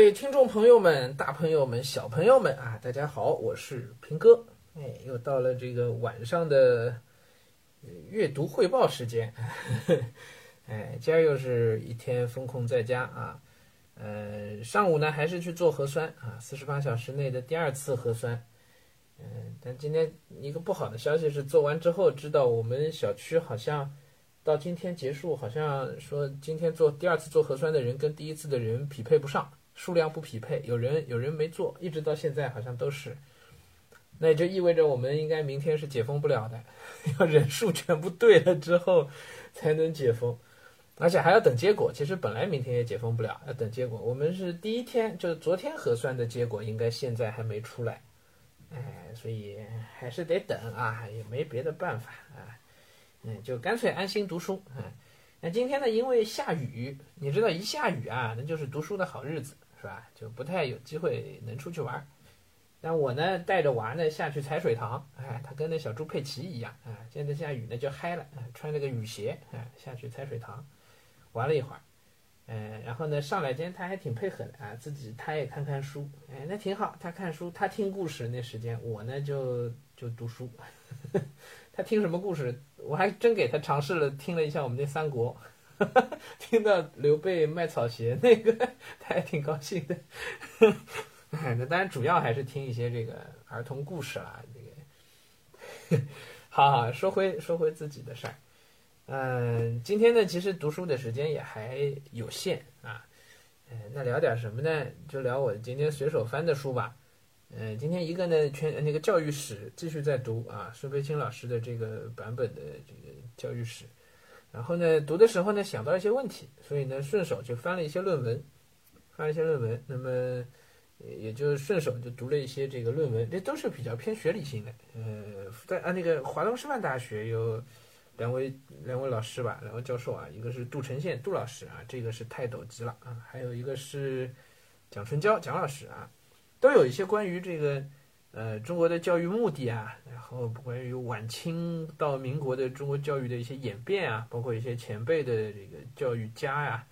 各位听众朋友们、大朋友们、小朋友们啊，大家好，我是平哥。哎，又到了这个晚上的阅读汇报时间。哎，今儿又是一天封控在家啊。呃，上午呢还是去做核酸啊，四十八小时内的第二次核酸。嗯，但今天一个不好的消息是，做完之后知道我们小区好像到今天结束，好像说今天做第二次做核酸的人跟第一次的人匹配不上，数量不匹配，有人有人没做，一直到现在好像都是。那也就意味着我们应该明天是解封不了的，要人数全部对了之后才能解封，而且还要等结果。其实本来明天也解封不了，要等结果。我们是第一天，就是昨天核酸的结果，应该现在还没出来，哎，所以还是得等啊，也没别的办法啊，嗯，就干脆安心读书。啊，那今天呢，因为下雨，你知道一下雨啊，那就是读书的好日子，是吧？就不太有机会能出去玩。但我呢，带着娃呢下去踩水塘，哎，他跟那小猪佩奇一样，哎，现在下雨呢就嗨了，哎，穿了个雨鞋，哎，下去踩水塘，玩了一会儿，嗯，然后呢上来今天他还挺配合的啊，自己他也看看书，哎，那挺好，他看书，他听故事那时间，我呢就就读书，他听什么故事，我还真给他尝试了听了一下我们那三国，听到刘备卖草鞋那个，他还挺高兴的。那当然，主要还是听一些这个儿童故事啦。这个，好好说回说回自己的事儿。嗯，今天呢，其实读书的时间也还有限啊。嗯，那聊点什么呢？就聊我今天随手翻的书吧。嗯，今天一个呢，全那个教育史继续在读啊，孙培青老师的这个版本的这个教育史。然后呢，读的时候呢，想到一些问题，所以呢，顺手就翻了一些论文，翻了一些论文。那么。也就顺手就读了一些这个论文，这都是比较偏学理性的。呃，在啊那个华东师范大学有两位两位老师吧，两位教授啊，一个是杜成宪杜老师啊，这个是泰斗级了啊，还有一个是蒋春娇蒋老师啊，都有一些关于这个呃中国的教育目的啊，然后关于晚清到民国的中国教育的一些演变啊，包括一些前辈的这个教育家呀。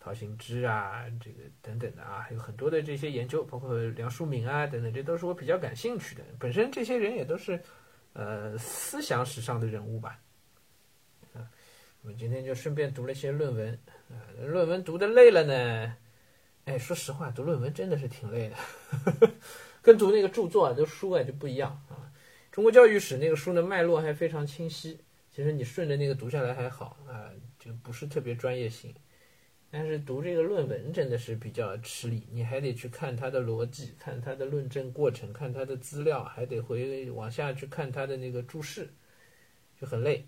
陶行知啊，这个等等的啊，还有很多的这些研究，包括梁漱溟啊等等，这都是我比较感兴趣的。本身这些人也都是，呃，思想史上的人物吧。啊，我们今天就顺便读了一些论文啊，论文读的累了呢。哎，说实话，读论文真的是挺累的，呵呵跟读那个著作啊，都书啊就不一样啊。中国教育史那个书的脉络还非常清晰，其实你顺着那个读下来还好啊，就不是特别专业性。但是读这个论文真的是比较吃力，你还得去看它的逻辑，看它的论证过程，看它的资料，还得回往下去看它的那个注释，就很累。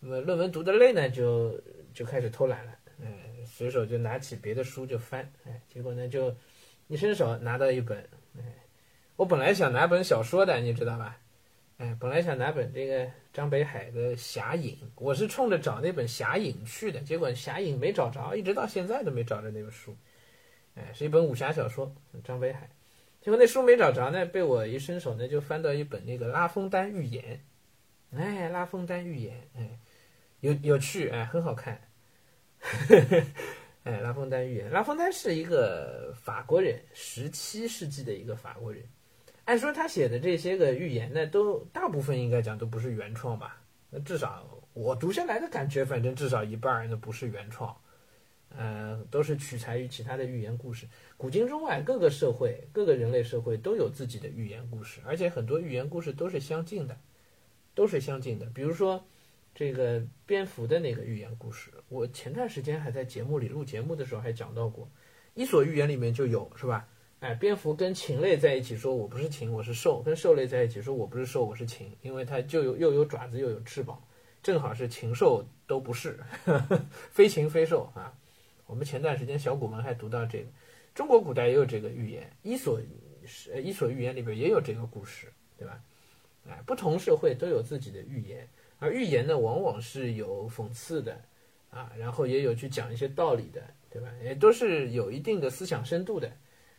那么论文读的累呢，就就开始偷懒了，哎，随手就拿起别的书就翻，哎，结果呢就一伸手拿到一本，我本来想拿本小说的，你知道吧？哎，本来想拿本这个张北海的《侠影》，我是冲着找那本《侠影》去的，结果《侠影》没找着，一直到现在都没找着那本书。哎，是一本武侠小说，张北海。结果那书没找着呢，被我一伸手呢，就翻到一本那个《拉封丹寓言》。哎，《拉封丹寓言》，哎，有有趣，哎，很好看。哎，《拉封丹寓言》，拉封丹是一个法国人，十七世纪的一个法国人。按说他写的这些个寓言呢，都大部分应该讲都不是原创吧？那至少我读下来的感觉，反正至少一半那不是原创，呃，都是取材于其他的寓言故事。古今中外各个社会、各个人类社会都有自己的寓言故事，而且很多寓言故事都是相近的，都是相近的。比如说这个蝙蝠的那个寓言故事，我前段时间还在节目里录节目的时候还讲到过，《伊索寓言》里面就有，是吧？哎，蝙蝠跟禽类在一起说：“我不是禽，我是兽。”跟兽类在一起说：“我不是兽，我是禽。”因为它就有又有爪子又有翅膀，正好是禽兽都不是，非禽非兽啊。我们前段时间小古文还读到这个，中国古代也有这个寓言，《伊索》是《伊索寓言》里边也有这个故事，对吧？哎，不同社会都有自己的寓言，而寓言呢，往往是有讽刺的啊，然后也有去讲一些道理的，对吧？也都是有一定的思想深度的。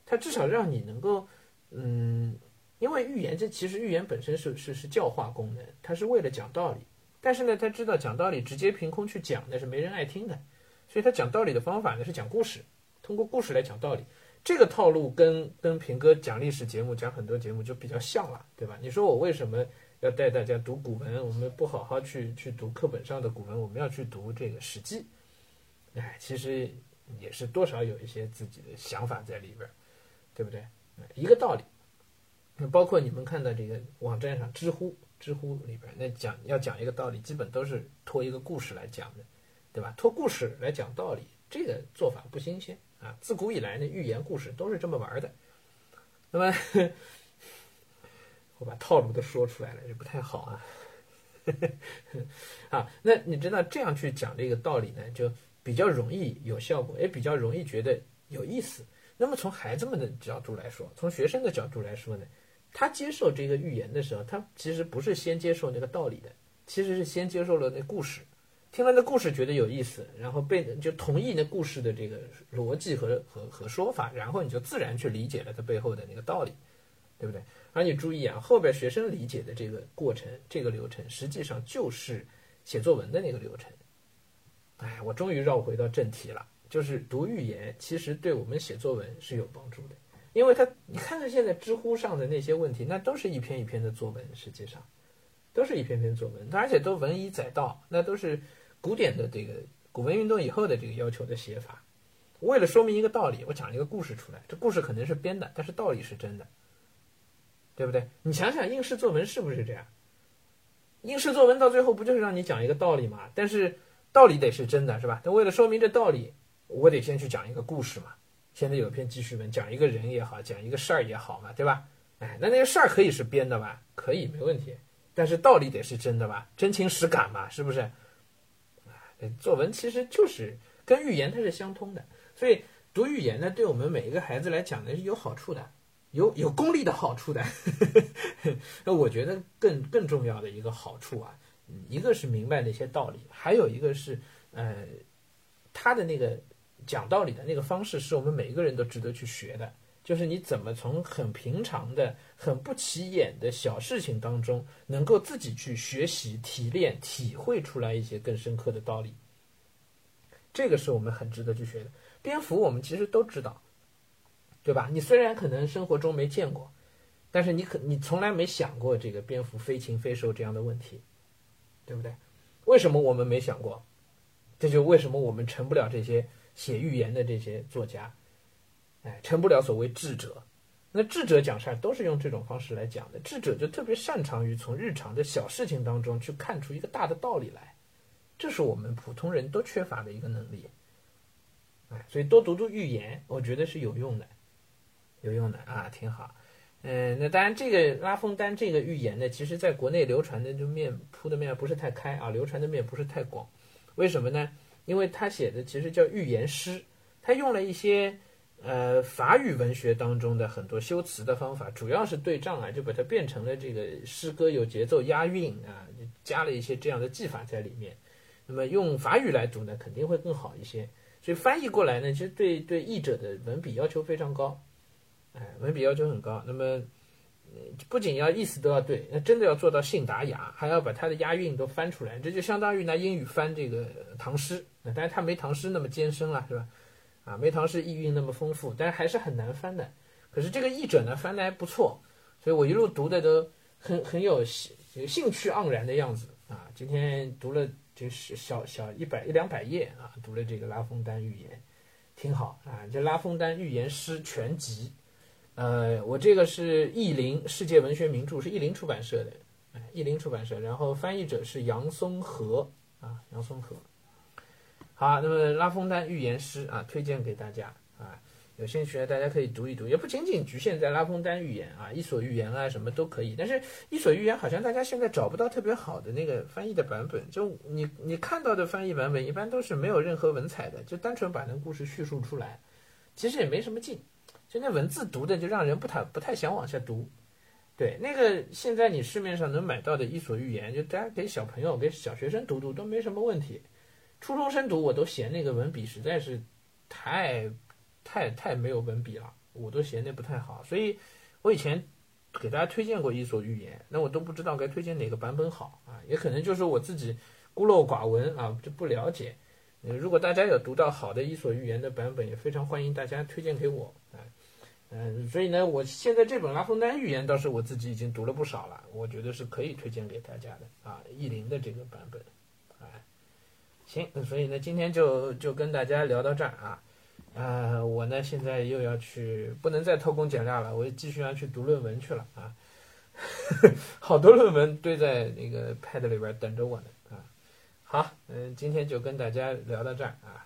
它至少让你能够，嗯，因为寓言这其实寓言本身是是是教化功能，它是为了讲道理。但是呢，他知道讲道理直接凭空去讲那是没人爱听的，所以他讲道理的方法呢是讲故事，通过故事来讲道理。这个套路跟跟平哥讲历史节目、讲很多节目就比较像了，对吧？你说我为什么要带大家读古文？我们不好好去去读课本上的古文，我们要去读这个《史记》。哎，其实也是多少有一些自己的想法在里边，对不对？一个道理。那包括你们看到这个网站上，知乎知乎里边，那讲要讲一个道理，基本都是托一个故事来讲的，对吧？托故事来讲道理，这个做法不新鲜。啊，自古以来呢，寓言故事都是这么玩的。那么，我把套路都说出来了，这不太好啊。啊，那你知道这样去讲这个道理呢，就比较容易有效果，也比较容易觉得有意思。那么从孩子们的角度来说，从学生的角度来说呢，他接受这个寓言的时候，他其实不是先接受那个道理的，其实是先接受了那故事。听了那故事觉得有意思，然后被就同意那故事的这个逻辑和和和说法，然后你就自然去理解了它背后的那个道理，对不对？而你注意啊，后边学生理解的这个过程、这个流程，实际上就是写作文的那个流程。哎，我终于绕回到正题了，就是读寓言其实对我们写作文是有帮助的，因为它你看看现在知乎上的那些问题，那都是一篇一篇的作文，实际上都是一篇篇作文，而且都文以载道，那都是。古典的这个古文运动以后的这个要求的写法，为了说明一个道理，我讲一个故事出来。这故事可能是编的，但是道理是真的，对不对？你想想应试作文是不是这样？应试作文到最后不就是让你讲一个道理嘛？但是道理得是真的，是吧？那为了说明这道理，我得先去讲一个故事嘛。现在有篇记叙文，讲一个人也好，讲一个事儿也好嘛，对吧？哎，那那个事儿可以是编的吧？可以，没问题。但是道理得是真的吧？真情实感嘛，是不是？作文其实就是跟寓言它是相通的，所以读寓言呢，对我们每一个孩子来讲呢是有好处的，有有功利的好处的。那 我觉得更更重要的一个好处啊，一个是明白那些道理，还有一个是呃，他的那个讲道理的那个方式，是我们每一个人都值得去学的。就是你怎么从很平常的、很不起眼的小事情当中，能够自己去学习、提炼、体会出来一些更深刻的道理，这个是我们很值得去学的。蝙蝠我们其实都知道，对吧？你虽然可能生活中没见过，但是你可你从来没想过这个蝙蝠非禽非兽这样的问题，对不对？为什么我们没想过？这就为什么我们成不了这些写寓言的这些作家。哎，成不了所谓智者。那智者讲事儿都是用这种方式来讲的。智者就特别擅长于从日常的小事情当中去看出一个大的道理来，这是我们普通人都缺乏的一个能力。哎，所以多读读寓言，我觉得是有用的，有用的啊，挺好。嗯，那当然，这个拉封丹这个寓言呢，其实在国内流传的就面铺的面不是太开啊，流传的面不是太广。为什么呢？因为他写的其实叫寓言诗，他用了一些。呃，法语文学当中的很多修辞的方法，主要是对仗啊，就把它变成了这个诗歌有节奏、押韵啊，加了一些这样的技法在里面。那么用法语来读呢，肯定会更好一些。所以翻译过来呢，其实对对译者的文笔要求非常高，哎，文笔要求很高。那么不仅要意思都要对，那真的要做到信达雅，还要把它的押韵都翻出来，这就相当于拿英语翻这个唐诗。但是它没唐诗那么艰深了，是吧？啊，没唐诗意蕴那么丰富，但是还是很难翻的。可是这个译者呢，翻的还不错，所以我一路读的都很很有兴兴趣盎然的样子啊。今天读了就是小小一百一两百页啊，读了这个拉封丹寓言，挺好啊。这拉封丹寓言诗全集，呃，我这个是译林世界文学名著，是译林出版社的，译林出版社，然后翻译者是杨松和啊，杨松和。好，那么拉封丹寓言诗啊，推荐给大家啊，有兴趣的大家可以读一读，也不仅仅局限在拉封丹寓言啊，伊索寓言啊什么都可以。但是伊索寓言好像大家现在找不到特别好的那个翻译的版本，就你你看到的翻译版本一般都是没有任何文采的，就单纯把那故事叙述出来，其实也没什么劲，就那文字读的就让人不太不太想往下读。对，那个现在你市面上能买到的伊索寓言，就大家给小朋友给小学生读读都没什么问题。初中生读我都嫌那个文笔实在是太太太没有文笔了，我都嫌那不太好。所以，我以前给大家推荐过《伊索寓言》，那我都不知道该推荐哪个版本好啊，也可能就是我自己孤陋寡闻啊，就不了解。如果大家有读到好的《伊索寓言》的版本，也非常欢迎大家推荐给我啊。嗯，所以呢，我现在这本《拉封丹寓言》倒是我自己已经读了不少了，我觉得是可以推荐给大家的啊，译林的这个版本，哎，行，所以呢，今天就就跟大家聊到这儿啊，啊，我呢现在又要去，不能再偷工减料了，我继续要去读论文去了啊，好多论文堆在那个 Pad 里边等着我呢啊，好，嗯，今天就跟大家聊到这儿啊。